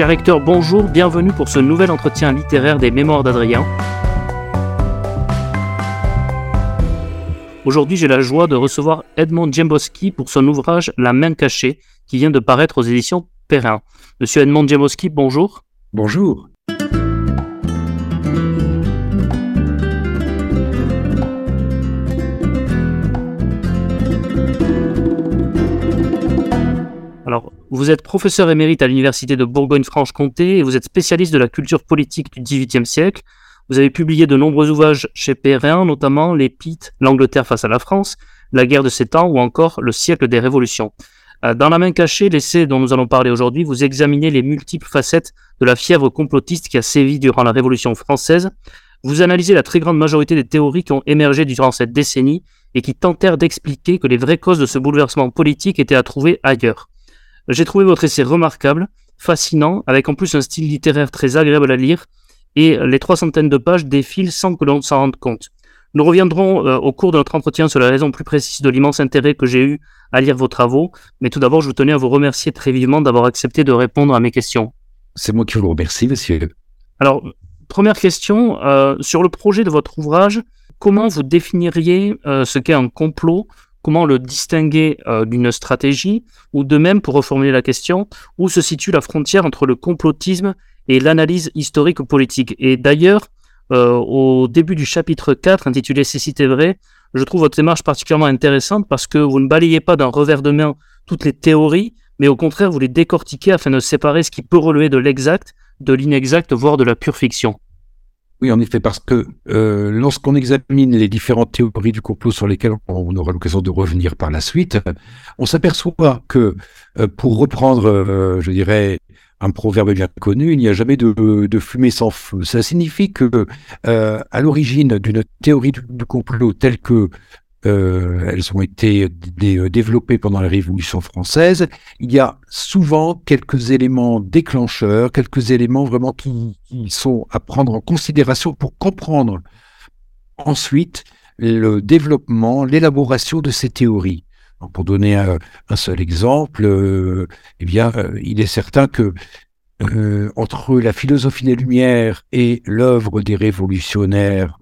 Cher lecteur, bonjour, bienvenue pour ce nouvel entretien littéraire des Mémoires d'Adrien. Aujourd'hui, j'ai la joie de recevoir Edmond Djemboski pour son ouvrage La main cachée, qui vient de paraître aux éditions Perrin. Monsieur Edmond Djemboski, bonjour. Bonjour. Alors, vous êtes professeur émérite à l'Université de Bourgogne-Franche-Comté et vous êtes spécialiste de la culture politique du XVIIIe siècle. Vous avez publié de nombreux ouvrages chez Perrin, notamment Les Pites, L'Angleterre face à la France, La guerre de sept ans ou encore Le siècle des révolutions. Euh, dans La main cachée, l'essai dont nous allons parler aujourd'hui, vous examinez les multiples facettes de la fièvre complotiste qui a sévi durant la Révolution française. Vous analysez la très grande majorité des théories qui ont émergé durant cette décennie et qui tentèrent d'expliquer que les vraies causes de ce bouleversement politique étaient à trouver ailleurs. J'ai trouvé votre essai remarquable, fascinant, avec en plus un style littéraire très agréable à lire, et les trois centaines de pages défilent sans que l'on s'en rende compte. Nous reviendrons euh, au cours de notre entretien sur la raison plus précise de l'immense intérêt que j'ai eu à lire vos travaux, mais tout d'abord je tenais à vous remercier très vivement d'avoir accepté de répondre à mes questions. C'est moi qui vous remercie, monsieur. Alors, première question, euh, sur le projet de votre ouvrage, comment vous définiriez euh, ce qu'est un complot comment le distinguer euh, d'une stratégie, ou de même, pour reformuler la question, où se situe la frontière entre le complotisme et l'analyse historique politique? Et d'ailleurs, euh, au début du chapitre 4, intitulé Cécité vrai, je trouve votre démarche particulièrement intéressante parce que vous ne balayez pas d'un revers de main toutes les théories, mais au contraire, vous les décortiquez afin de séparer ce qui peut relever de l'exact, de l'inexact, voire de la pure fiction. Oui, en effet, parce que euh, lorsqu'on examine les différentes théories du complot sur lesquelles on aura l'occasion de revenir par la suite, on s'aperçoit que, euh, pour reprendre, euh, je dirais, un proverbe bien connu, il n'y a jamais de, de, fumée sans feu. Ça signifie que, à l'origine d'une théorie du, complot telle que euh, elles ont été euh, développées pendant la Révolution française. Il y a souvent quelques éléments déclencheurs, quelques éléments vraiment qui, sont à prendre en considération pour comprendre ensuite le développement, l'élaboration de ces théories. pour donner un, seul exemple, euh, eh bien, il est certain que entre la philosophie des Lumières et l'œuvre des révolutionnaires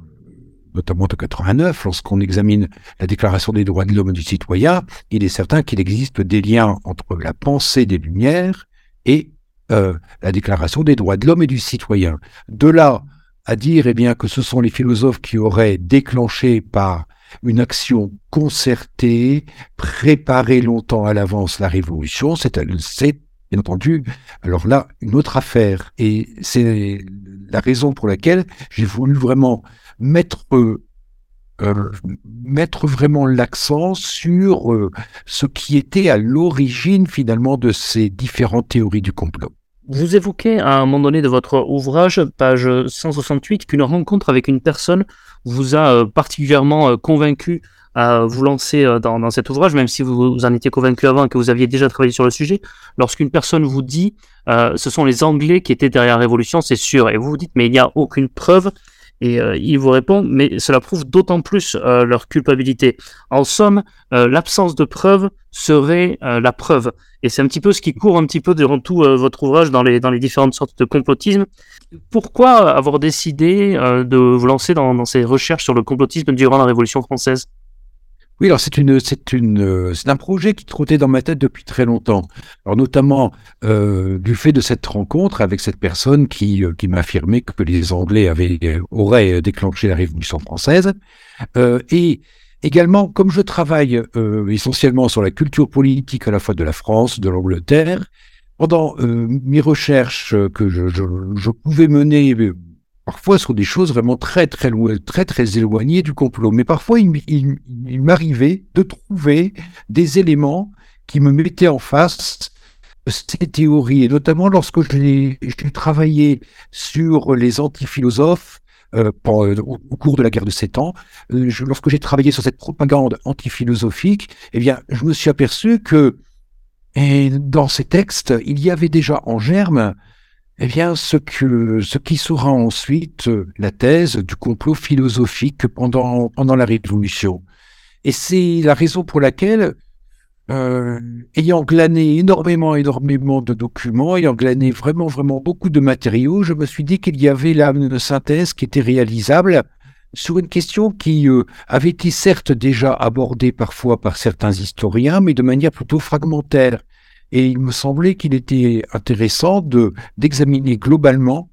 notamment de 89, lorsqu'on examine la Déclaration des droits de l'homme et du citoyen, il est certain qu'il existe des liens entre la pensée des Lumières et euh, la Déclaration des droits de l'homme et du citoyen. De là à dire eh bien, que ce sont les philosophes qui auraient déclenché par une action concertée, préparée longtemps à l'avance la révolution, c'est bien entendu, alors là, une autre affaire. Et c'est la raison pour laquelle j'ai voulu vraiment mettre, euh, euh, mettre vraiment l'accent sur euh, ce qui était à l'origine finalement de ces différentes théories du complot. Vous évoquez à un moment donné de votre ouvrage, page 168, qu'une rencontre avec une personne vous a particulièrement convaincu à vous lancer dans, dans, cet ouvrage, même si vous, en étiez convaincu avant et que vous aviez déjà travaillé sur le sujet. Lorsqu'une personne vous dit ce sont les Anglais qui étaient derrière la Révolution, c'est sûr, et vous vous dites mais il n'y a aucune preuve, et euh, il vous répond, mais cela prouve d'autant plus euh, leur culpabilité. En somme, euh, l'absence de preuve serait la preuve. Et c'est un petit peu ce qui court un petit peu durant tout votre ouvrage dans les, dans les différentes sortes de complotisme. Pourquoi avoir décidé de vous lancer dans, dans ces recherches sur le complotisme durant la Révolution française? Oui, alors c'est une, c'est une, euh, c'est un projet qui trottait dans ma tête depuis très longtemps. Alors notamment euh, du fait de cette rencontre avec cette personne qui, euh, qui m'a affirmé que les Anglais avaient auraient déclenché la Révolution française, et également comme je travaille essentiellement sur la culture politique à la fois de la France, de l'Angleterre, pendant mes recherches que je, je, je pouvais mener parfois sur des choses vraiment très loin, très éloignées du complot. Mais parfois, il, m'arrivait de trouver des éléments qui me mettaient en face ces théories, et notamment lorsque j'ai travaillé sur les antiphilosophes euh, au, cours de la guerre de Sept Ans, euh, lorsque j'ai travaillé sur cette propagande antiphilosophique, eh bien, je me suis aperçu que dans ces textes, il y avait déjà en germe eh bien, ce, qui sera ensuite euh, la thèse du complot philosophique pendant, pendant la Révolution. Et c'est la raison pour laquelle euh, ayant glané énormément, énormément de documents, ayant glané vraiment, vraiment beaucoup de matériaux, je me suis dit qu'il y avait là une synthèse qui était réalisable sur une question qui euh, avait été certes déjà abordée parfois par certains historiens, mais de manière plutôt fragmentaire. Et il me semblait qu'il était intéressant de d'examiner globalement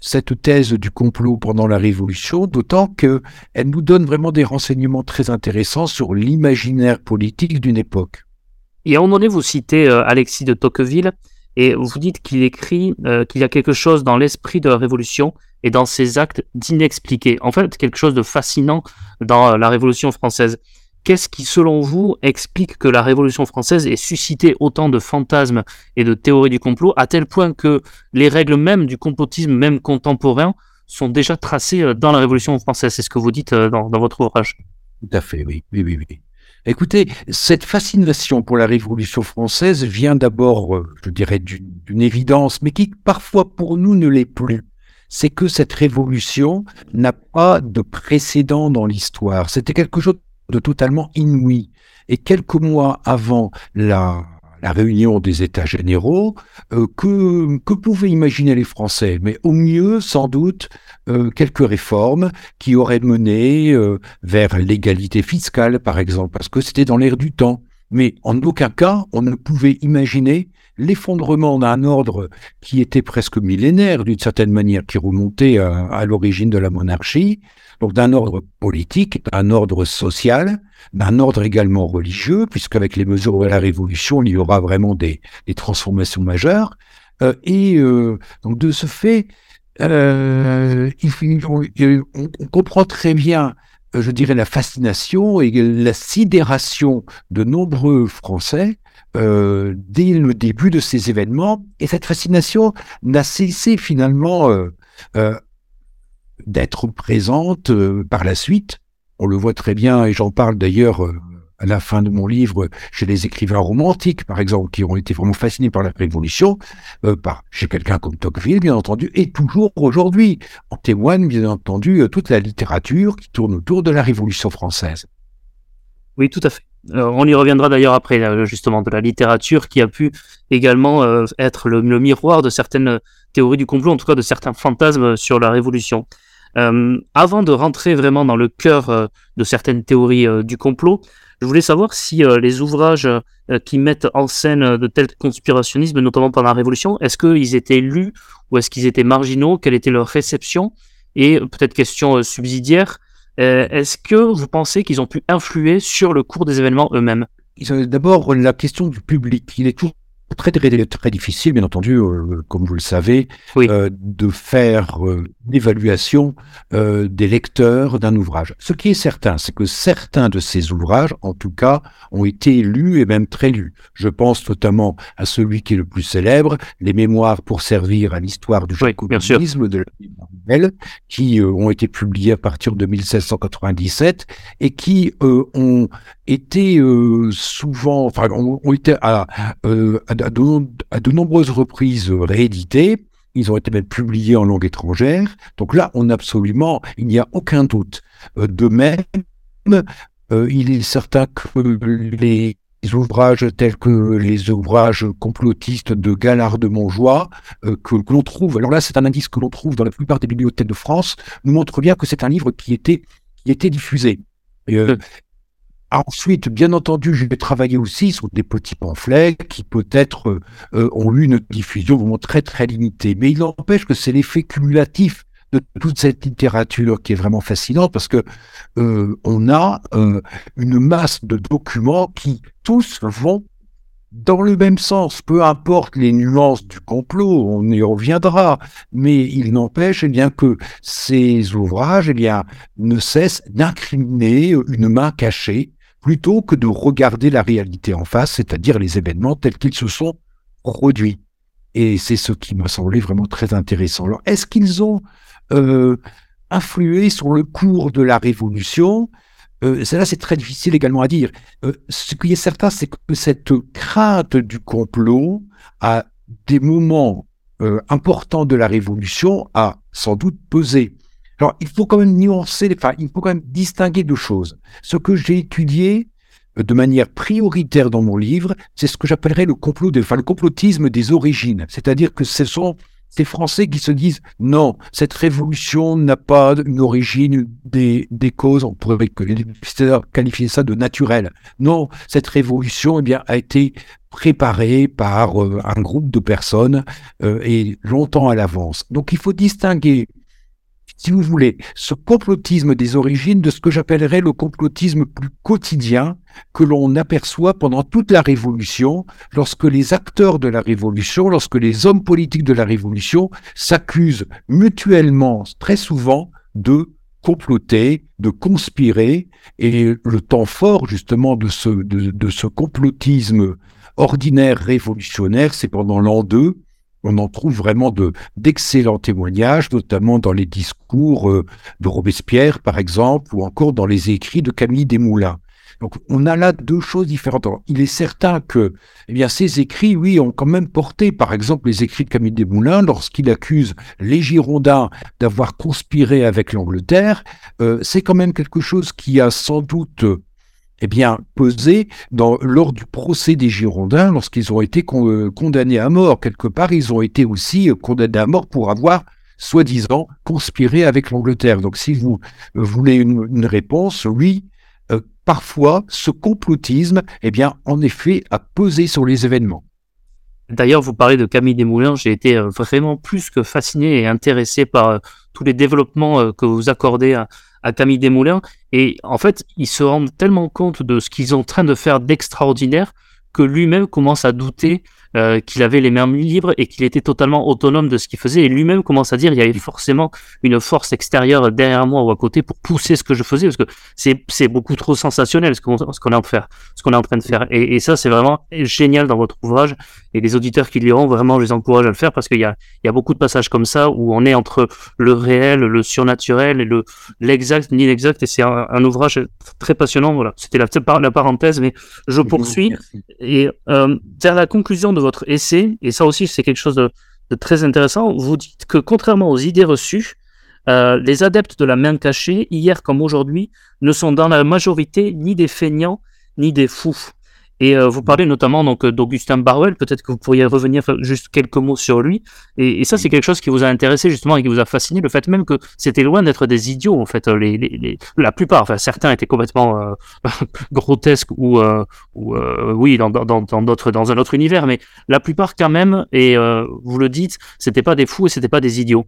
cette thèse du complot pendant la Révolution, d'autant qu'elle nous donne vraiment des renseignements très intéressants sur l'imaginaire politique d'une époque. Et à un moment donné, vous citez euh, Alexis de Tocqueville, et vous dites qu'il écrit euh, qu'il y a quelque chose dans l'esprit de la Révolution et dans ses actes d'inexpliqué. En fait, quelque chose de fascinant dans euh, la Révolution française. Qu'est-ce qui, selon vous, explique que la Révolution française ait suscité autant de fantasmes et de théories du complot, à tel point que les règles même du complotisme, même contemporain, sont déjà tracées dans la Révolution française? C'est ce que vous dites dans, dans votre ouvrage. Tout à fait, oui, oui, oui. oui. Écoutez, cette fascination pour la Révolution française vient d'abord, euh, je dirais, d'une évidence, mais qui parfois pour nous ne l'est plus. C'est que cette révolution n'a pas de précédent dans l'histoire. C'était quelque chose de totalement inouï. Et quelques mois avant la, réunion des États généraux, euh, que, que pouvaient imaginer les Français? Mais au mieux, sans doute, euh, quelques réformes qui auraient mené euh, vers l'égalité fiscale, par exemple, parce que c'était dans l'air du temps. Mais en aucun cas, on ne pouvait imaginer l'effondrement d'un ordre qui était presque millénaire, d'une certaine manière, qui remontait à, l'origine de la monarchie, donc d'un ordre politique, d'un ordre social, d'un ordre également religieux, puisqu'avec les mesures de la Révolution, il y aura vraiment des, transformations majeures. Euh, et euh, donc de ce fait, euh, on, comprend très bien, je dirais, la fascination et la sidération de nombreux Français euh, dès le début de ces événements. Et cette fascination n'a cessé finalement euh, d'être présente par la suite on le voit très bien, et j'en parle d'ailleurs euh, à la fin de mon livre chez les écrivains romantiques, par exemple, qui ont été vraiment fascinés par la Révolution, euh, chez quelqu'un comme Tocqueville, bien entendu, et toujours aujourd'hui. En témoigne, bien entendu, euh, toute la littérature qui tourne autour de la Révolution française. Oui, tout à fait. on y reviendra d'ailleurs après, justement, de la littérature qui a pu également être le, miroir de certaines théories du complot, en tout cas de certains fantasmes sur la Révolution. Euh, avant de rentrer vraiment dans le cœur euh, de certaines théories euh, du complot, je voulais savoir si les ouvrages qui mettent en scène de tels conspirationnismes, notamment pendant la Révolution, est-ce qu'ils étaient lus ou est-ce qu'ils étaient marginaux? Quelle était leur réception? Et peut-être question subsidiaire, est-ce que vous pensez qu'ils ont pu influer sur le cours des événements eux-mêmes? D'abord, la question du public. Il est tout très, très, très difficile, bien entendu, euh, comme vous le savez, euh, de faire euh, l'évaluation des lecteurs d'un ouvrage. Ce qui est certain, c'est que certains de ces ouvrages, en tout cas, ont été lus et même très lus. Je pense notamment à celui qui est le plus célèbre, les Mémoires pour servir à l'histoire du jacobinisme de la qui ont été publiés à partir de 1697 et qui ont été souvent, enfin, ont, été à, à à de, nombreuses reprises réédités. Ils ont été même publiés en langue étrangère. Donc là, on absolument, il n'y a aucun doute. Euh, de même, euh, il est certain que les ouvrages tels que les ouvrages complotistes de Galard de Montjoie, euh, que, l'on trouve, alors là c'est un indice que l'on trouve dans la plupart des bibliothèques de France, nous montre bien que c'est un livre qui était, qui était diffusé. Ensuite, bien entendu, je vais travailler aussi sur des petits pamphlets qui peut-être euh, euh, ont eu une diffusion vraiment très très limitée. Mais il n'empêche que c'est l'effet cumulatif de toute cette littérature qui est vraiment fascinante parce que euh, on a une masse de documents qui tous vont dans le même sens, peu importe les nuances du complot, on y reviendra, mais il n'empêche eh bien que ces ouvrages eh bien ne cessent d'incriminer une main cachée plutôt que de regarder la réalité en face, c'est-à-dire les événements tels qu'ils se sont produits. Et c'est ce qui m'a semblé vraiment très intéressant. Alors, est-ce qu'ils ont euh, influé sur le cours de la Révolution? Euh, Cela, c'est très difficile également à dire. Euh, ce qui est certain, c'est que cette crainte du complot, à des moments euh, importants de la Révolution, a sans doute pesé. Alors, il faut quand même nuancer, enfin, il faut quand même distinguer deux choses. Ce que j'ai étudié, de manière prioritaire dans mon livre, c'est ce que j'appellerais le complot, enfin, le complotisme des origines. C'est-à-dire que ce sont ces Français qui se disent non, cette révolution n'a pas une origine des, des causes, on pourrait qualifier ça de naturel. Non, cette révolution eh bien, a été préparée par euh, un groupe de personnes euh, et longtemps à l'avance. Donc il faut distinguer si vous voulez, ce complotisme des origines de ce que j'appellerais le complotisme plus quotidien que l'on aperçoit pendant toute la Révolution, lorsque les acteurs de la Révolution, lorsque les hommes politiques de la Révolution s'accusent mutuellement, très souvent, de comploter, de conspirer, et le temps fort justement de ce, complotisme ordinaire révolutionnaire, c'est pendant l'an 2, on en trouve vraiment de d'excellents témoignages, notamment dans les discours euh, de Robespierre, par exemple, ou encore dans les écrits de Camille Desmoulins. Donc, on a là deux choses différentes. il est certain que, eh bien, ces écrits, oui, ont quand même porté, par exemple, les écrits de Camille Desmoulins, lorsqu'il accuse les Girondins d'avoir conspiré avec l'Angleterre, euh, c'est quand même quelque chose qui a sans doute eh bien, pesé dans, lors du procès des Girondins, lorsqu'ils ont été euh, condamnés à mort. Quelque part, ils ont été aussi euh, condamnés à mort pour avoir, soi-disant, conspiré avec l'Angleterre. Donc, si vous euh, voulez une, réponse, oui, parfois, ce complotisme, eh bien, en effet, a pesé sur les événements. D'ailleurs, vous parlez de Camille Desmoulins, j'ai été vraiment plus que fasciné et intéressé par tous les développements que vous accordez à, à Camille Desmoulins. Et en fait, ils se rendent tellement compte de ce qu'ils sont en train de faire d'extraordinaire que lui-même commence à douter euh, qu'il avait les mains libres et qu'il était totalement autonome de ce qu'il faisait. Et lui-même commence à dire il y avait forcément une force extérieure derrière moi ou à côté pour pousser ce que je faisais parce que c'est, c'est beaucoup trop sensationnel ce qu'on, ce qu'on est en faire, ce qu'on est en train de faire. Et, et, ça, c'est vraiment génial dans votre ouvrage. Et les auditeurs qui liront, vraiment, je les encourage à le faire parce qu'il y a, il y a beaucoup de passages comme ça où on est entre le réel, le surnaturel et le, l'exact, l'inexact. Et c'est un, ouvrage très passionnant. Voilà. C'était la, la parenthèse, mais je poursuis. Et euh, vers la conclusion de votre essai, et ça aussi c'est quelque chose de, très intéressant, vous dites que contrairement aux idées reçues, euh, les adeptes de la main cachée, hier comme aujourd'hui, ne sont dans la majorité ni des feignants ni des fous. Et euh, vous parlez notamment donc d'Augustin Barwell. Peut-être que vous pourriez revenir juste quelques mots sur lui. Et, ça, c'est quelque chose qui vous a intéressé justement et qui vous a fasciné. Le fait même que c'était loin d'être des idiots en fait. Les, les, la plupart, enfin certains étaient complètement euh, grotesques ou, euh, ou oui dans dans dans d'autres dans un autre univers, mais la plupart quand même. Et vous le dites, c'était pas des fous et c'était pas des idiots.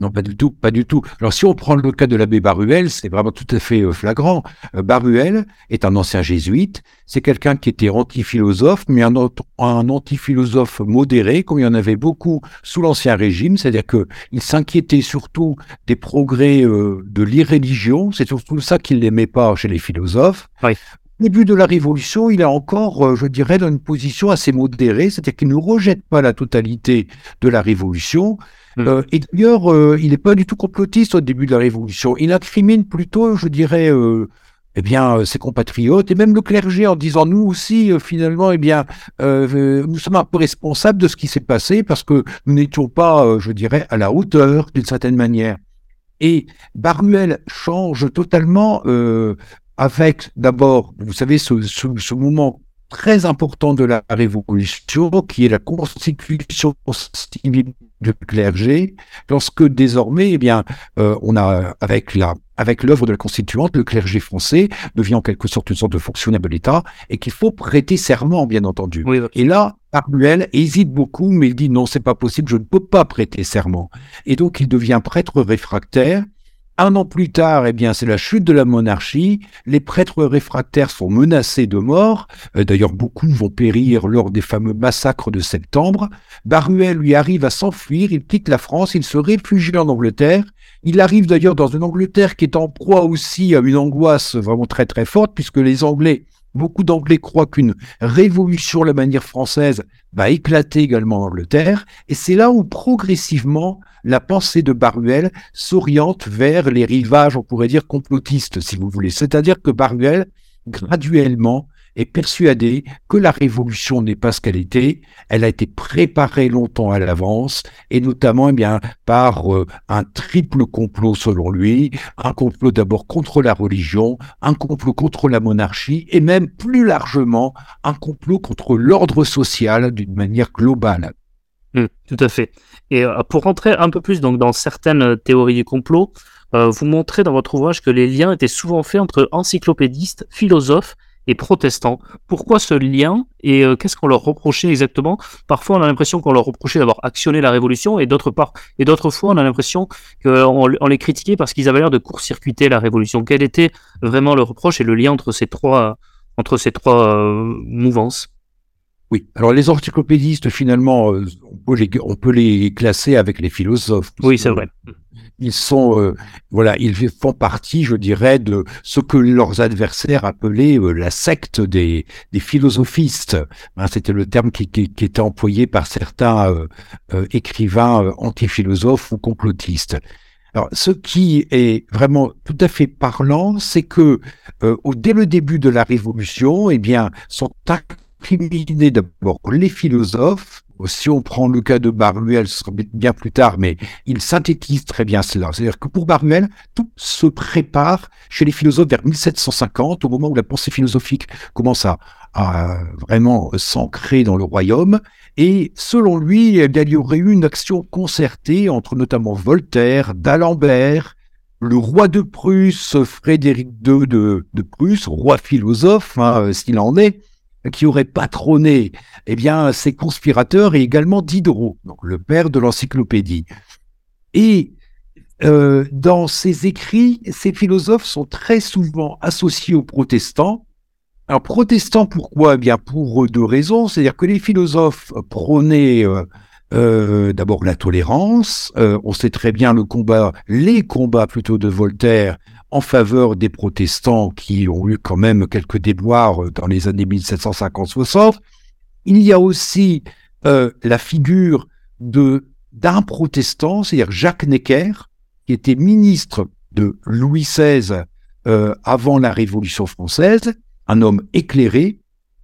Non, pas du tout, pas du tout. Alors, si on prend le cas de l'abbé Baruel, c'est vraiment tout à fait euh, flagrant. Euh, Baruel est un ancien jésuite. C'est quelqu'un qui était anti-philosophe, mais un, un anti-philosophe modéré, comme il y en avait beaucoup sous l'Ancien Régime. C'est-à-dire que il s'inquiétait surtout des progrès euh, de l'irréligion. C'est surtout ça qu'il n'aimait pas chez les philosophes. Oui. Au début de la Révolution, il est encore, je dirais, dans une position assez modérée, c'est-à-dire qu'il ne rejette pas la totalité de la Révolution, Mm. Euh, et d'ailleurs, euh, il n'est pas du tout complotiste au début de la Révolution. Il incrimine plutôt, je dirais, euh, eh bien, ses compatriotes et même le clergé en disant nous aussi, finalement, eh bien, nous sommes un peu responsables de ce qui s'est passé parce que nous n'étions pas, je dirais, à la hauteur d'une certaine manière. Et Baruel change totalement avec d'abord, vous savez, ce, ce, ce moment très important de la Révolution, qui est la constitution civile du clergé, lorsque désormais, eh bien, euh, on a avec la avec l'œuvre de la constituante, le clergé français devient en quelque sorte une sorte de fonctionnaire de l'État et qu'il faut prêter serment, bien entendu. Et là, Armuel hésite beaucoup, mais il dit non, c'est pas possible, je ne peux pas prêter serment. Et donc, il devient prêtre réfractaire un an plus tard, eh bien, c'est la chute de la monarchie. Les prêtres réfractaires sont menacés de mort. Euh, d'ailleurs, beaucoup vont périr lors des fameux massacres de septembre. Baruel lui arrive à s'enfuir. Il quitte la France. Il se réfugie en Angleterre. Il arrive d'ailleurs dans une Angleterre qui est en proie aussi à une angoisse vraiment très très forte puisque les Anglais Beaucoup d'Anglais croient qu'une révolution à la manière française va éclater également en Angleterre, et c'est là où progressivement la pensée de Baruel s'oriente vers les rivages, on pourrait dire, complotistes, si vous voulez. C'est-à-dire que Baruel, graduellement, est persuadé que la révolution n'est pas ce qu'elle était. Elle a été préparée longtemps à l'avance, et notamment eh bien par euh, un triple complot selon lui, un complot d'abord contre la religion, un complot contre la monarchie, et même plus largement un complot contre l'ordre social d'une manière globale. Mmh, tout à fait. Et euh, pour rentrer un peu plus donc, dans certaines euh, théories du complot, vous montrez dans votre ouvrage que les liens étaient souvent faits entre encyclopédistes, philosophes et protestants. Pourquoi ce lien et qu'est-ce qu'on leur reprochait exactement? Parfois, on a l'impression qu'on leur reprochait d'avoir actionné la révolution et d'autre part, et d'autres fois, on a l'impression qu'on on les critiquait parce qu'ils avaient l'air de court-circuiter la révolution. Quel était vraiment le reproche et le lien entre ces trois, entre ces trois mouvances? Oui. Alors les encyclopédistes, finalement, euh, on peut les, on peut les classer avec les philosophes. Oui, c'est vrai. Ils sont, euh, voilà, ils font partie, je dirais, de ce que leurs adversaires appelaient euh, la secte des, des philosophistes. Hein, C'était le terme qui, qui, qui, était employé par certains écrivains anti-philosophes ou complotistes. Alors, ce qui est vraiment tout à fait parlant, c'est que dès le début de la Révolution, eh bien, sont discriminer d'abord les philosophes. Si on prend le cas de Baruel, ce sera bien plus tard, mais il synthétise très bien cela. C'est-à-dire que pour Baruel, tout se prépare chez les philosophes vers 1750, au moment où la pensée philosophique commence à, vraiment s'ancrer dans le royaume. Et selon lui, il y aurait eu une action concertée entre notamment Voltaire, d'Alembert, le roi de Prusse, Frédéric II de, Prusse, roi philosophe, hein, s'il en est, qui aurait patronné eh ces conspirateurs et également Diderot, le père de l'encyclopédie. Et euh, dans ces écrits, ces philosophes sont très souvent associés aux protestants. Alors protestants, pourquoi? Eh bien pour deux raisons, c'est-à-dire que les philosophes prônaient euh, euh, d'abord la tolérance. on sait très bien le combat, les combats plutôt de Voltaire en faveur des protestants qui ont eu quand même quelques déboires dans les années 1750-60. Il y a aussi euh, la figure de d'un protestant, c'est-à-dire Jacques Necker, qui était ministre de Louis XVI euh, avant la Révolution française, un homme éclairé,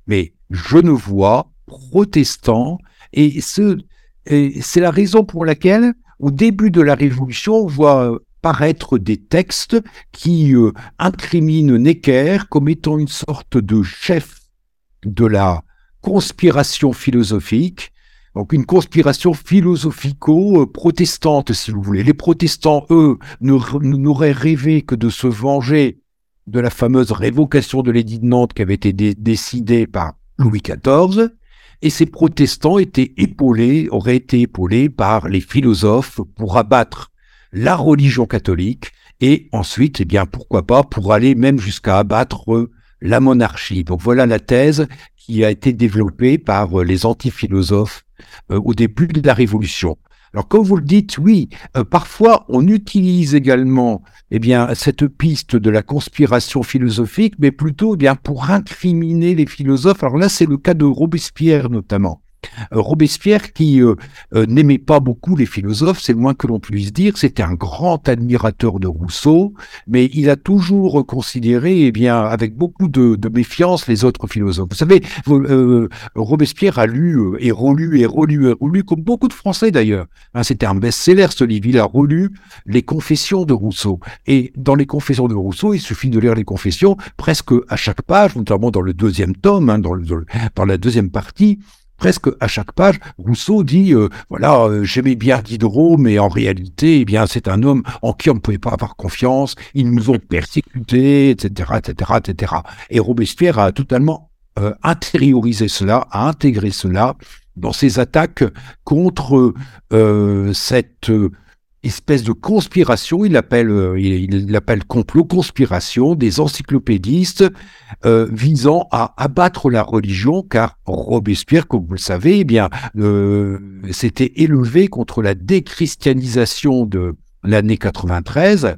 mais genevois, protestant, et c'est la raison pour laquelle, au début de la Révolution, on voit des textes qui euh, incriminent Necker comme étant une sorte de chef de la conspiration philosophique, donc une conspiration philosophico-protestante, si vous voulez. Les protestants, eux, n'auraient rêvé que de se venger de la fameuse révocation de l'édit de Nantes qui avait été décidée par Louis XIV, et ces protestants étaient épaulés, auraient été épaulés par les philosophes pour abattre la religion catholique et ensuite, eh bien, pourquoi pas, pour aller même jusqu'à abattre la monarchie. Donc voilà la thèse qui a été développée par euh, les antiphilosophes euh, au début de la Révolution. Alors comme vous le dites, oui, euh, parfois on utilise également eh bien cette piste de la conspiration philosophique, mais plutôt eh bien pour incriminer les philosophes. Alors là, c'est le cas de Robespierre notamment. Euh, Robespierre, qui euh, euh, n'aimait pas beaucoup les philosophes, c'est le moins que l'on puisse dire, c'était un grand admirateur de Rousseau, mais il a toujours considéré, eh bien, avec beaucoup de, méfiance, les autres philosophes. Vous savez, Robespierre a lu et relu et relu et relu, comme beaucoup de Français d'ailleurs. Hein, c'était un best-seller ce livre. Il a relu les Confessions de Rousseau. Et dans les Confessions de Rousseau, il suffit de lire les Confessions presque à chaque page, notamment dans le deuxième tome, hein, dans, dans la deuxième partie presque à chaque page, Rousseau dit euh, voilà, euh, j'aimais bien Diderot, mais en réalité, eh c'est un homme en qui on ne pouvait pas avoir confiance. Ils nous ont persécutés, etc., etc., etc. Et Robespierre a totalement euh, intériorisé cela, a intégré cela dans ses attaques contre cette espèce de conspiration, il appelle, euh, il, l'appelle complot, conspiration des encyclopédistes euh, visant à abattre la religion, car Robespierre, comme vous le savez, eh bien, euh, s'était élevé contre la déchristianisation de l'année 93.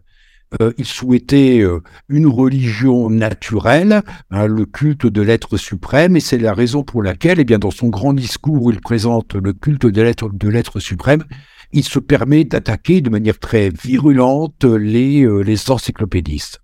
il souhaitait une religion naturelle, hein, le culte de l'être suprême, et c'est la raison pour laquelle, eh bien, dans son grand discours où il présente le culte de l'être suprême, il se permet d'attaquer de manière très virulente les, euh, les encyclopédistes.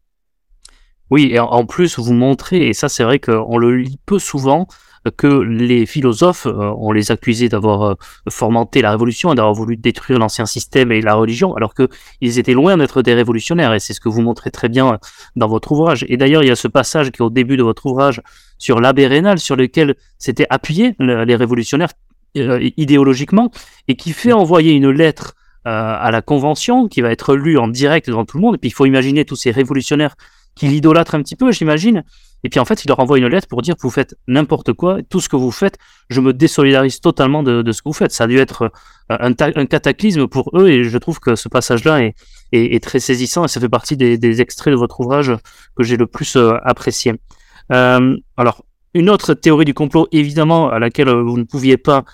Oui, et en plus, vous montrez, et ça c'est vrai qu'on le lit peu souvent, que les philosophes, euh, on les accusait d'avoir euh, fomenté la révolution, d'avoir voulu détruire l'ancien système et la religion, alors qu'ils étaient loin d'être des révolutionnaires, et c'est ce que vous montrez très bien dans votre ouvrage. Et d'ailleurs, il y a ce passage qui est au début de votre ouvrage sur l'abbé Rénal, sur lequel s'étaient appuyés les révolutionnaires idéologiquement, et qui fait envoyer une lettre à la convention, qui va être lue en direct devant tout le monde, et puis il faut imaginer tous ces révolutionnaires qui l'idolâtrent un petit peu, j'imagine, et puis en fait, il leur envoie une lettre pour dire vous faites n'importe quoi, tout ce que vous faites, je me désolidarise totalement de, ce que vous faites. Ça a dû être euh, un, cataclysme pour eux et je trouve que ce passage-là est, très saisissant et ça fait partie des, extraits de votre ouvrage que j'ai le plus euh, apprécié. Euh, alors, une autre théorie du complot, évidemment, à laquelle vous ne pouviez pas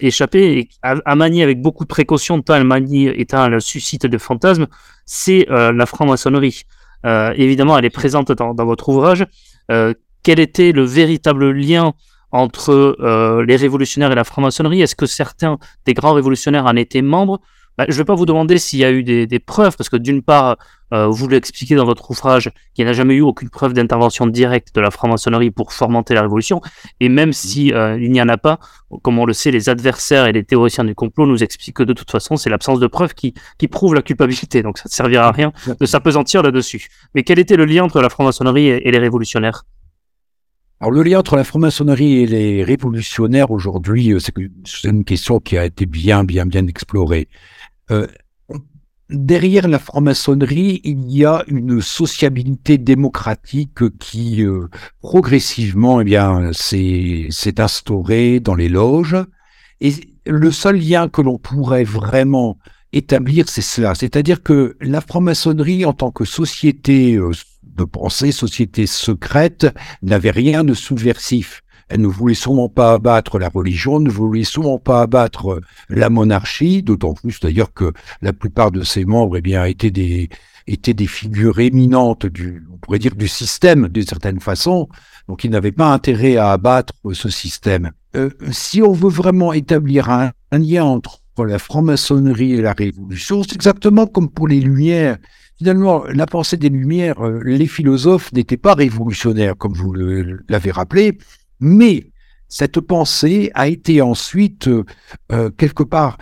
échapper, et à, manier avec beaucoup de précaution, tant elle manie étant le suscite de fantasmes, c'est la franc-maçonnerie. évidemment, elle est présente dans, votre ouvrage. Euh, quel était le véritable lien entre euh, les révolutionnaires et la franc-maçonnerie? Est-ce que certains des grands révolutionnaires en étaient membres? Bah, Je ne vais pas vous demander s'il y a eu des, preuves, parce que d'une part, euh, vous l'expliquez dans votre ouvrage, qu'il n'y a jamais eu aucune preuve d'intervention directe de la franc-maçonnerie pour fomenter la révolution, et même si il n'y en a pas, comme on le sait, les adversaires et les théoriciens du complot nous expliquent que de toute façon, c'est l'absence de preuves qui, qui prouve la culpabilité, donc ça ne servira à rien de s'apesantir là-dessus. Mais quel était le lien entre la franc-maçonnerie et les révolutionnaires? Alors le lien entre la franc-maçonnerie et les révolutionnaires aujourd'hui, euh, c'est une question qui a été bien, bien, bien explorée. Euh, derrière la franc-maçonnerie, il y a une sociabilité démocratique qui euh, progressivement, eh bien, s'est instaurée dans les loges. Et le seul lien que l'on pourrait vraiment établir, c'est cela. C'est-à-dire que la franc-maçonnerie, en tant que société de pensée, société secrète, n'avait rien de subversif. Elle ne voulait sûrement pas abattre la religion, ne voulait sûrement pas abattre la monarchie, d'autant plus d'ailleurs que la plupart de ses membres eh étaient des, figures éminentes du, on pourrait dire, du système d'une certaine façon. Donc, ils n'avaient pas intérêt à abattre ce système. Euh, si on veut vraiment établir un lien entre la franc-maçonnerie et la révolution, c'est exactement comme pour les Lumières. Finalement, la pensée des Lumières, euh, les philosophes n'étaient pas révolutionnaires, comme vous l'avez rappelé, mais cette pensée a été ensuite, euh, euh, quelque part,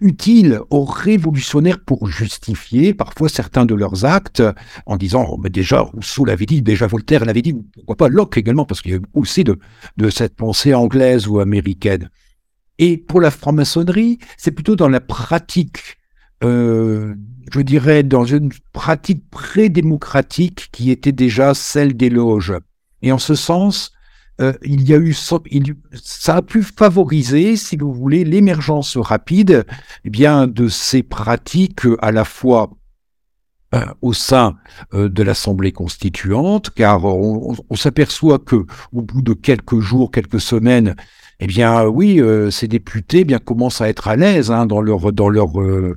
utile aux révolutionnaires pour justifier parfois certains de leurs actes, en disant, oh, déjà, Rousseau l'avait dit, déjà Voltaire l'avait dit, pourquoi pas Locke également, parce qu'il y a aussi de, de cette pensée anglaise ou américaine. Et pour la franc-maçonnerie, c'est plutôt dans la pratique euh, je dirais, dans une pratique pré-démocratique qui était déjà celle des loges. Et en ce sens, euh, il y a eu, ça a pu favoriser, si vous voulez, l'émergence rapide, eh bien, de ces pratiques à la fois euh, au sein de l'Assemblée constituante, car on, on s'aperçoit que au bout de quelques jours, quelques semaines, eh bien oui, euh, ces députés eh bien commencent à être à l'aise hein, dans leur dans leur euh,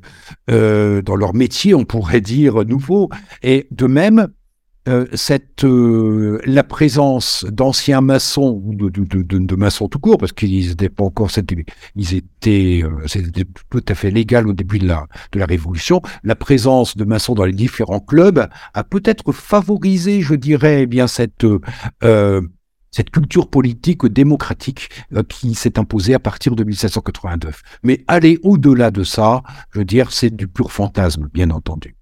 euh, dans leur métier, on pourrait dire nouveau. Et de même, cette la présence d'anciens maçons ou de, de, de, de, maçons tout court, parce qu'ils n'étaient pas encore, ils étaient, c'était tout à fait légal au début de la de la Révolution. La présence de maçons dans les différents clubs a peut-être favorisé, je dirais, eh bien cette cette culture politique démocratique euh, qui s'est imposée à partir de 1789. Mais aller au-delà de ça, je veux dire, c'est du pur fantasme, bien entendu.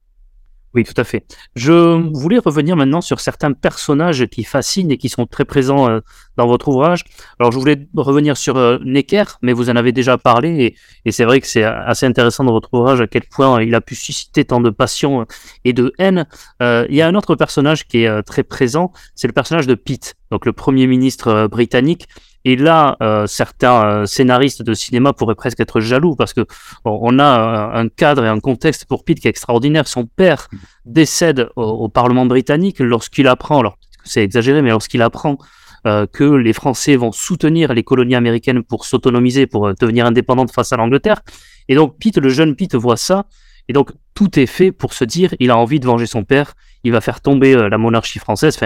Oui, tout à fait. Je voulais revenir maintenant sur certains personnages qui fascinent et qui sont très présents euh, dans votre ouvrage. Alors, je voulais revenir sur euh, Necker, mais vous en avez déjà parlé, et, c'est vrai que c'est assez intéressant dans votre ouvrage à quel point il a pu susciter tant de passion et de haine. il y a un autre personnage qui est très présent, c'est le personnage de Pitt donc le Premier ministre euh, britannique. Et là, euh, certains euh, scénaristes de cinéma pourraient presque être jaloux parce que on a un cadre et un contexte pour Pitt qui est extraordinaire. Son père décède au, Parlement britannique lorsqu'il apprend, alors c'est exagéré, mais lorsqu'il apprend que les Français vont soutenir les colonies américaines pour s'autonomiser, pour devenir indépendantes face à l'Angleterre. Et donc Pitt, le jeune Pitt, voit ça. Et donc tout est fait pour se dire, il a envie de venger son père il va faire tomber euh, la monarchie française.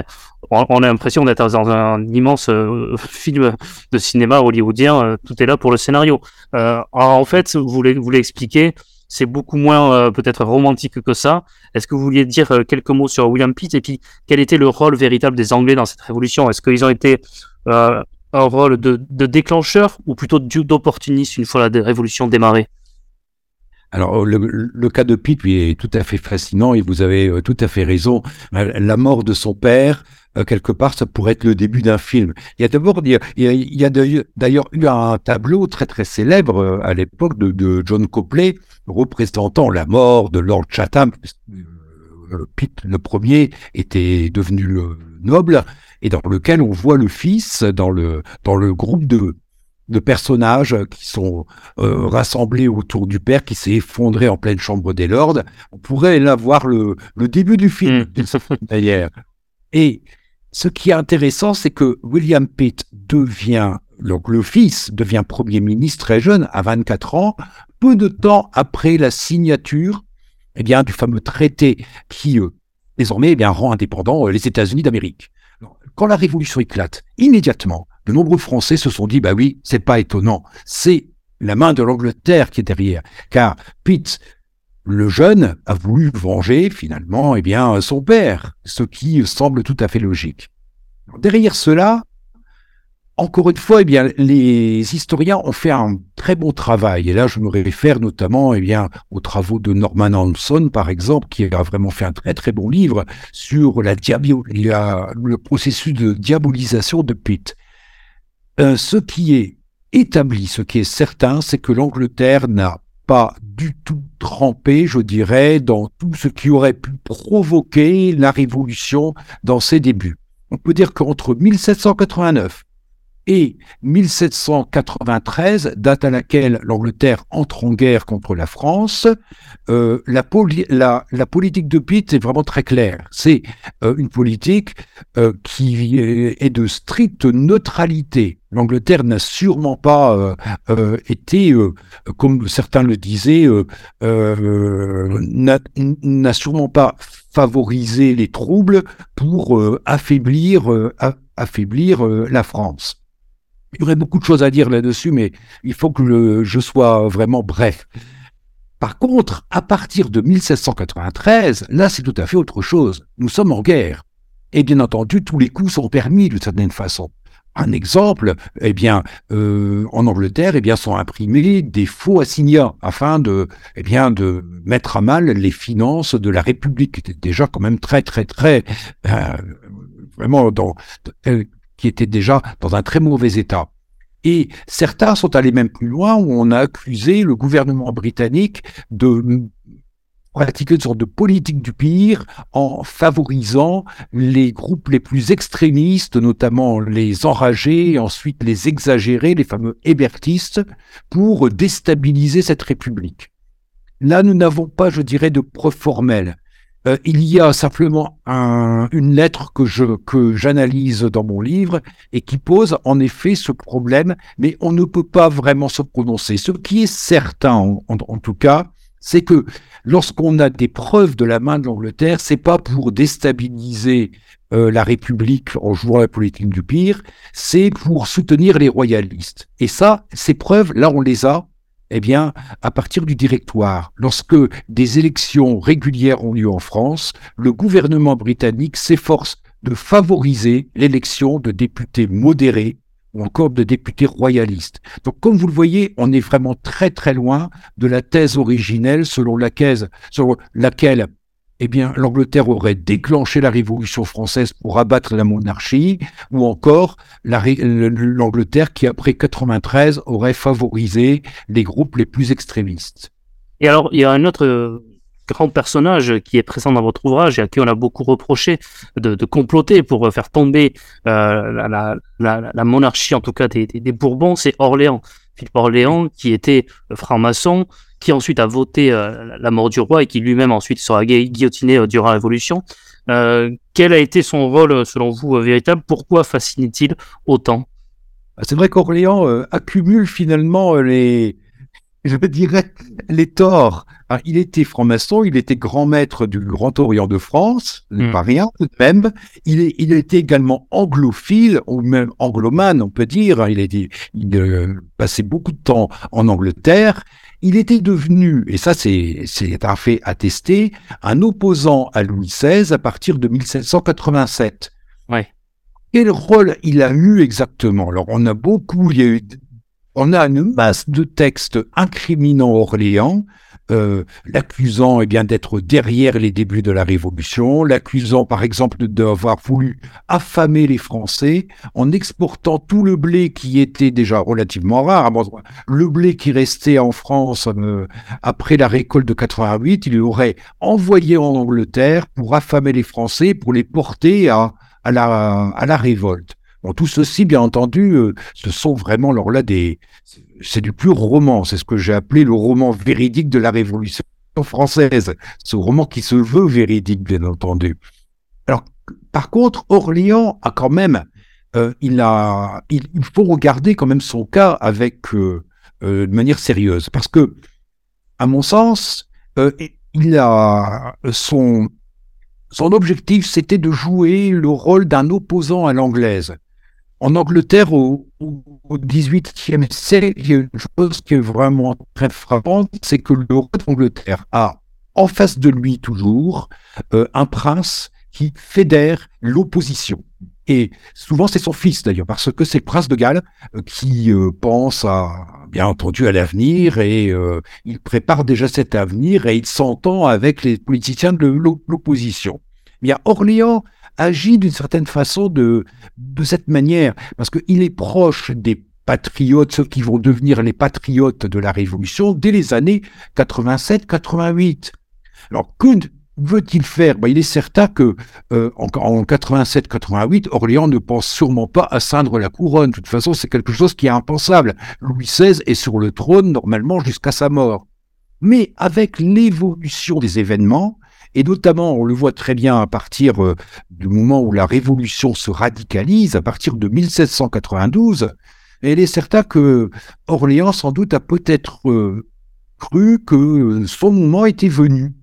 on, a l'impression d'être dans un immense euh, film de cinéma hollywoodien. Euh, tout est là pour le scénario. en fait, vous expliquer c'est beaucoup moins peut-être romantique que ça. Est-ce que vous vouliez dire quelques mots sur William Pitt et puis quel était le rôle véritable des Anglais dans cette révolution? Est-ce qu'ils ont été un rôle de, de déclencheur ou plutôt d'opportuniste une fois la révolution démarrée? Alors, le, cas de Pitt lui, est tout à fait fascinant et vous avez euh, tout à fait raison. Euh, la mort de son père, euh, quelque part, ça pourrait être le début d'un film. Il y a d'abord, il y a, d'ailleurs eu un tableau très très célèbre à l'époque de, John Copley représentant la mort de Lord Chatham. Pitt le premier était devenu noble et dans lequel on voit le fils dans le dans le groupe de de personnages qui sont euh, rassemblés autour du père qui s'est effondré en pleine chambre des lords. On pourrait là voir le, début du film, d'ailleurs. Et ce qui est intéressant, c'est que William Pitt devient, donc le fils devient Premier ministre très jeune, à 24 ans, peu de temps après la signature eh bien, du fameux traité qui, euh, désormais, eh bien, rend indépendant euh, les États-Unis d'Amérique. Quand la révolution éclate, immédiatement, de nombreux Français se sont dit, bah oui, c'est pas étonnant, c'est la main de l'Angleterre qui est derrière, car Pitt, le jeune, a voulu venger finalement, eh bien, son père, ce qui semble tout à fait logique. Derrière cela, encore une fois, eh bien, les historiens ont fait un très bon travail. Et là, je me réfère notamment, eh bien, aux travaux de Norman Hanson, par exemple, qui a vraiment fait un très très bon livre sur le processus de diabolisation de Pitt. Euh, ce qui est établi, ce qui est certain, c'est que l'Angleterre n'a pas du tout trempé, je dirais, dans tout ce qui aurait pu provoquer la révolution dans ses débuts. On peut dire qu'entre 1789 et 1793, date à laquelle l'Angleterre entre en guerre contre la France, euh, la, politique de Pitt est vraiment très claire. C'est euh, une politique euh, qui est de stricte neutralité. L'Angleterre n'a sûrement pas été, comme certains le disaient, n'a sûrement pas favorisé les troubles pour affaiblir, affaiblir la France. Il y aurait beaucoup de choses à dire là-dessus, mais il faut que je sois vraiment bref. Par contre, à partir de 1793, là, c'est tout à fait autre chose. Nous sommes en guerre. Et bien entendu, tous les coups sont permis d'une certaine façon. Un exemple, eh bien, euh, en Angleterre, eh bien, sont imprimés des faux assignats afin de, eh bien, de mettre à mal les finances de la République, qui était déjà quand même très, très, très, euh, vraiment dans, euh, qui était déjà dans un très mauvais état. Et certains sont allés même plus loin où on a accusé le gouvernement britannique de pratiquer une sorte de politique du pire en favorisant les groupes les plus extrémistes, notamment les enragés et ensuite les exagérés, les fameux hébertistes, pour déstabiliser cette république. Là, nous n'avons pas, je dirais, de preuves formelles. Euh, il y a simplement une lettre que je que j'analyse dans mon livre et qui pose en effet ce problème, mais on ne peut pas vraiment se prononcer. Ce qui est certain, en, tout cas, c'est que lorsqu'on a des preuves de la main de l'Angleterre, c'est pas pour déstabiliser euh, la République en jouant la politique du pire, c'est pour soutenir les royalistes. Et ça, ces preuves, là, on les a eh bien, à partir du directoire, lorsque des élections régulières ont lieu en France, le gouvernement britannique s'efforce de favoriser l'élection de députés modérés ou encore de députés royalistes. Donc, comme vous le voyez, on est vraiment très très loin de la thèse originelle selon laquelle, selon laquelle eh bien, l'Angleterre aurait déclenché la Révolution française pour abattre la monarchie, ou encore l'Angleterre qui, après 93, aurait favorisé les groupes les plus extrémistes. Et alors, il y a un autre euh, grand personnage qui est présent dans votre ouvrage et à qui on a beaucoup reproché de, comploter pour faire tomber euh, la, monarchie, en tout cas des, des Bourbons, c'est Orléans. Philippe Orléans, qui était franc-maçon, qui ensuite a voté euh, la mort du roi et qui lui-même ensuite sera guillotiné euh, durant la Révolution. Euh, quel a été son rôle, selon vous, véritable? Pourquoi fascine-t-il autant? Bah, C'est vrai qu'Orléans accumule finalement les, je dirais, les torts. il était franc-maçon, il était grand maître du Grand Orient de France, hmm. pas rien, même. Il, est, il était également anglophile, ou même anglomane, on peut dire. Il, a il passait beaucoup de temps en Angleterre. il était devenu, et ça c'est un fait attesté, un opposant à Louis XVI à partir de 1787. Ouais. Quel rôle il a eu exactement? Alors on a beaucoup, il y a eu, on a une masse de textes incriminant Orléans, euh, l'accusant eh bien d'être derrière les débuts de la Révolution, l'accusant par exemple d'avoir voulu affamer les Français en exportant tout le blé qui était déjà relativement rare. Le blé qui restait en France euh, après la récolte de 88, il l'aurait envoyé en Angleterre pour affamer les Français, pour les porter à la révolte. Bon, tout ceci, bien entendu, euh, ce sont vraiment, alors là, des, c'est du pur roman. C'est ce que j'ai appelé le roman véridique de la Révolution française. Ce roman qui se veut véridique, bien entendu. Alors, par contre, Orléans a quand même, euh, il a, il, faut regarder quand même son cas avec euh, de manière sérieuse, parce que, à mon sens, il a son son objectif, c'était de jouer le rôle d'un opposant à l'anglaise en Angleterre, au, XVIIIe siècle, il y a une chose qui est vraiment très frappante, c'est que le roi d'Angleterre a en face de lui toujours euh, un prince qui fédère l'opposition. Et souvent c'est son fils d'ailleurs, parce que c'est le prince de Galles euh, qui euh, pense bien entendu à l'avenir et il prépare déjà cet avenir et il s'entend avec les politiciens de l'opposition. Bien, Orléans agit d'une certaine façon de, de cette manière, parce qu'il est proche des patriotes, ceux qui vont devenir les patriotes de la Révolution dès les années 87-88. Alors, que veut-il faire? Ben, Il est certain que euh, en, 87-88, Orléans ne pense sûrement pas à ceindre la couronne. De toute façon, c'est quelque chose qui est impensable. Louis XVI est sur le trône normalement jusqu'à sa mort. Mais avec l'évolution des événements, et notamment, on le voit très bien à partir euh, du moment où la révolution se radicalise, à partir de 1792, et il est certain que Orléans, sans doute, a peut-être euh, cru que son moment était venu.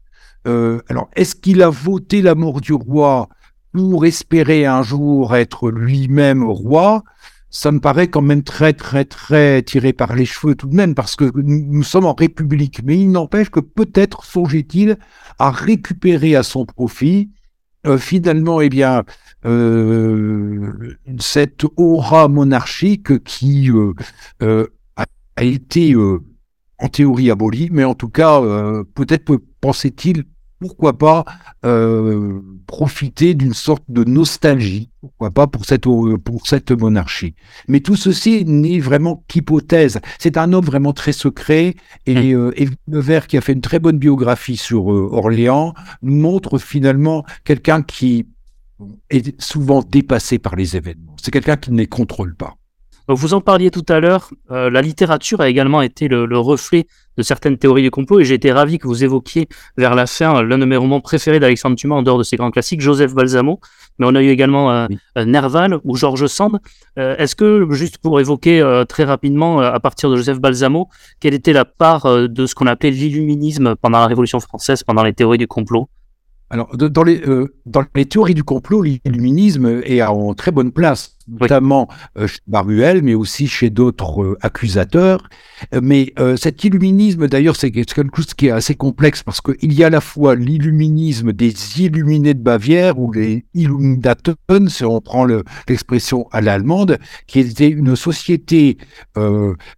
Euh, alors, est-ce qu'il a voté la mort du roi pour espérer un jour être lui-même roi? Ça me paraît quand même très, très, très tiré par les cheveux tout de même, parce que nous sommes en République. Mais il n'empêche que peut-être songeait-il à récupérer à son profit, euh, finalement, eh bien, euh, cette aura monarchique qui euh, a, été en théorie abolie, mais en tout cas, peut-être pensait-il pourquoi pas euh, profiter d'une sorte de nostalgie, pourquoi pas pour cette, pour cette monarchie. Mais tout ceci n'est vraiment qu'hypothèse. C'est un homme vraiment très secret et, mmh. euh, qui a fait une très bonne biographie sur euh, Orléans, nous montre finalement quelqu'un qui est souvent dépassé par les événements. C'est quelqu'un qui ne les contrôle pas. Vous en parliez tout à l'heure, euh, la littérature a également été le, reflet de certaines théories du complot et j'ai été ravi que vous évoquiez vers la fin l'un de mes romans préférés d'Alexandre Dumas en dehors de ses grands classiques, Joseph Balsamo, mais on a eu également euh, euh, Nerval ou Georges Sand. Est-ce que, juste pour évoquer très rapidement, à partir de Joseph Balsamo, quelle était la part de ce qu'on appelait l'illuminisme pendant la Révolution française, pendant les théories du complot alors, dans les, euh, dans les théories du complot, l'illuminisme est en très bonne place, notamment euh, chez Baruel, mais aussi chez d'autres euh, accusateurs. Mais cet illuminisme, d'ailleurs, c'est quelque chose qui est assez complexe parce qu'il y a à la fois l'illuminisme des illuminés de Bavière ou les Illuminaten, si on prend l'expression à l'allemande, qui était une société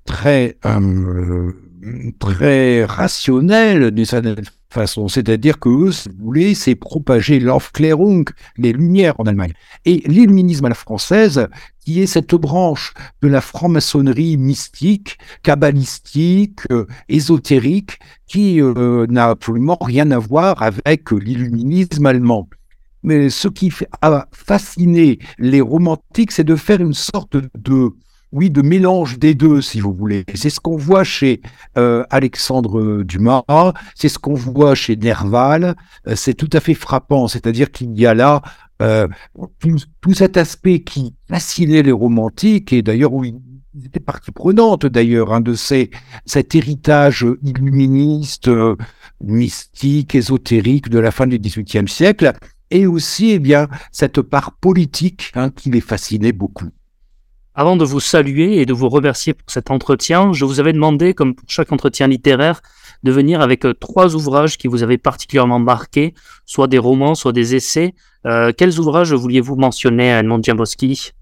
très très rationnelle d'une certaine façon. C'est-à-dire que eux, si vous voulez, c'est propager l'Aufklärung, les lumières en Allemagne. Et l'illuminisme à la française, qui est cette branche de la franc-maçonnerie mystique, kabbalistique, euh, ésotérique, qui euh, n'a absolument rien à voir avec l'illuminisme allemand. Mais ce qui a fasciné les romantiques, c'est de faire une sorte de oui, de mélange des deux, si vous voulez. C'est ce qu'on voit chez euh, Alexandre Dumas, c'est ce qu'on voit chez Nerval. Euh, c'est tout à fait frappant, c'est-à-dire qu'il y a là euh, tout, cet aspect qui fascinait les romantiques, et d'ailleurs où ils étaient partie prenante d'ailleurs hein, de ces, cet héritage illuministe, mystique, ésotérique de la fin du XVIIIe siècle, et aussi eh bien cette part politique hein, qui les fascinait beaucoup. Avant de vous saluer et de vous remercier pour cet entretien, je vous avais demandé, comme pour chaque entretien littéraire, de venir avec euh, trois ouvrages qui vous avaient particulièrement marqué, soit des romans, soit des essais. Euh, quels ouvrages vouliez-vous mentionner, Edmond Djamboski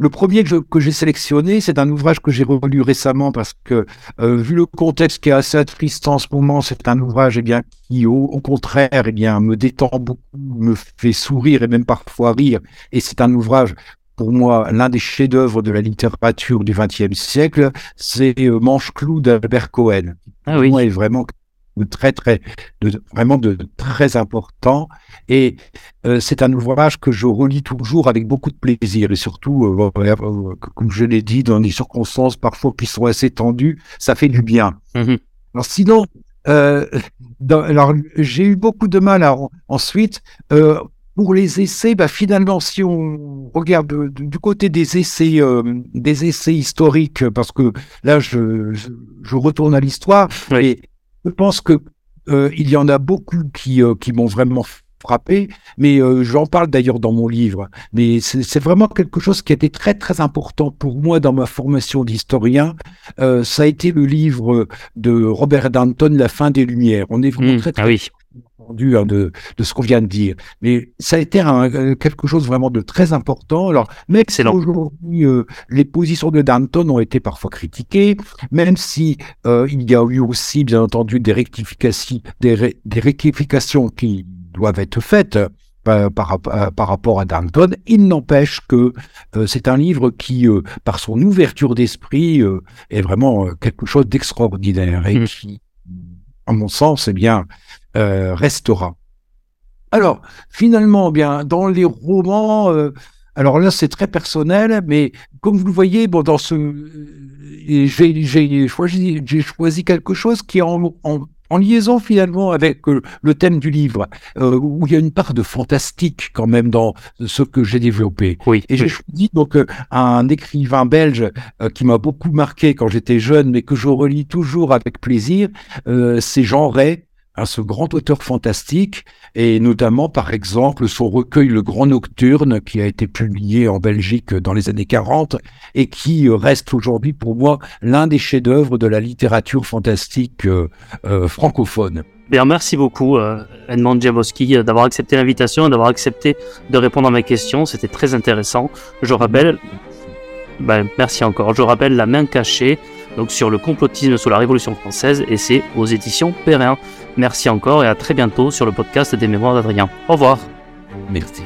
le premier que, j'ai sélectionné, c'est un ouvrage que j'ai relu récemment parce que, euh, vu le contexte qui est assez triste en ce moment, c'est un ouvrage eh qui, au, contraire, eh me détend beaucoup, me fait sourire et même parfois rire. Et c'est un ouvrage pour moi, l'un des chefs-d'œuvre de la littérature du XXe siècle, c'est euh, Manche-Clou d'Albert Cohen. Ah oui. est vraiment de très très de, vraiment de, très important et euh, c'est un ouvrage que je relis toujours avec beaucoup de plaisir et surtout euh, comme je l'ai dit dans des circonstances parfois qui sont assez tendues ça fait du bien mm-hmm. alors sinon alors j'ai eu beaucoup de mal à, ensuite pour les essais, bah, finalement, si on regarde du côté des essais, euh, des essais historiques, parce que là, je, je, retourne à l'histoire, et je pense que euh, il y en a beaucoup qui, euh, qui m'ont vraiment frappé, mais j'en parle d'ailleurs dans mon livre. Mais c'est vraiment quelque chose qui a été très très important pour moi dans ma formation d'historien. ça a été le livre de Robert Danton, La fin des Lumières. On est vraiment mmh. très, très ah oui. Hein, de, de, ce qu'on vient de dire. Mais ça a été un, euh, quelque chose vraiment de très important. Alors, mais aujourd'hui, euh, les positions de Danton ont été parfois critiquées, même si euh, il y a eu aussi, bien entendu, des rectifications, des, des rectifications qui doivent être faites. Par, par, rapport à Danton, il n'empêche que c'est un livre qui, par son ouverture d'esprit, est vraiment quelque chose d'extraordinaire et mmh. qui, à mon sens, eh bien, euh, restera. Alors, finalement, bien, dans les romans, euh, alors là, c'est très personnel, mais comme vous le voyez, bon, dans ce, euh, j'ai choisi, quelque chose qui est en, liaison finalement avec le thème du livre, où il y a une part de fantastique quand même dans ce que j'ai développé. Oui, Et j'ai choisi donc un écrivain belge qui m'a beaucoup marqué quand j'étais jeune, mais que je relis toujours avec plaisir, c'est Jean Ray, à ce grand auteur fantastique, et notamment par exemple son recueil Le Grand Nocturne, qui a été publié en Belgique dans les années 40, et qui reste aujourd'hui pour moi l'un des chefs-d'œuvre de la littérature fantastique euh, euh, francophone. Bien, merci beaucoup, euh, Edmond Djabowski, d'avoir accepté l'invitation et d'avoir accepté de répondre à mes questions. C'était très intéressant. Je rappelle, ben, merci encore. Je rappelle La main cachée, donc sur le complotisme sous la Révolution française, et c'est aux éditions Perrin. Merci encore et à très bientôt sur le podcast des Mémoires d'Adrien. Au revoir. Merci.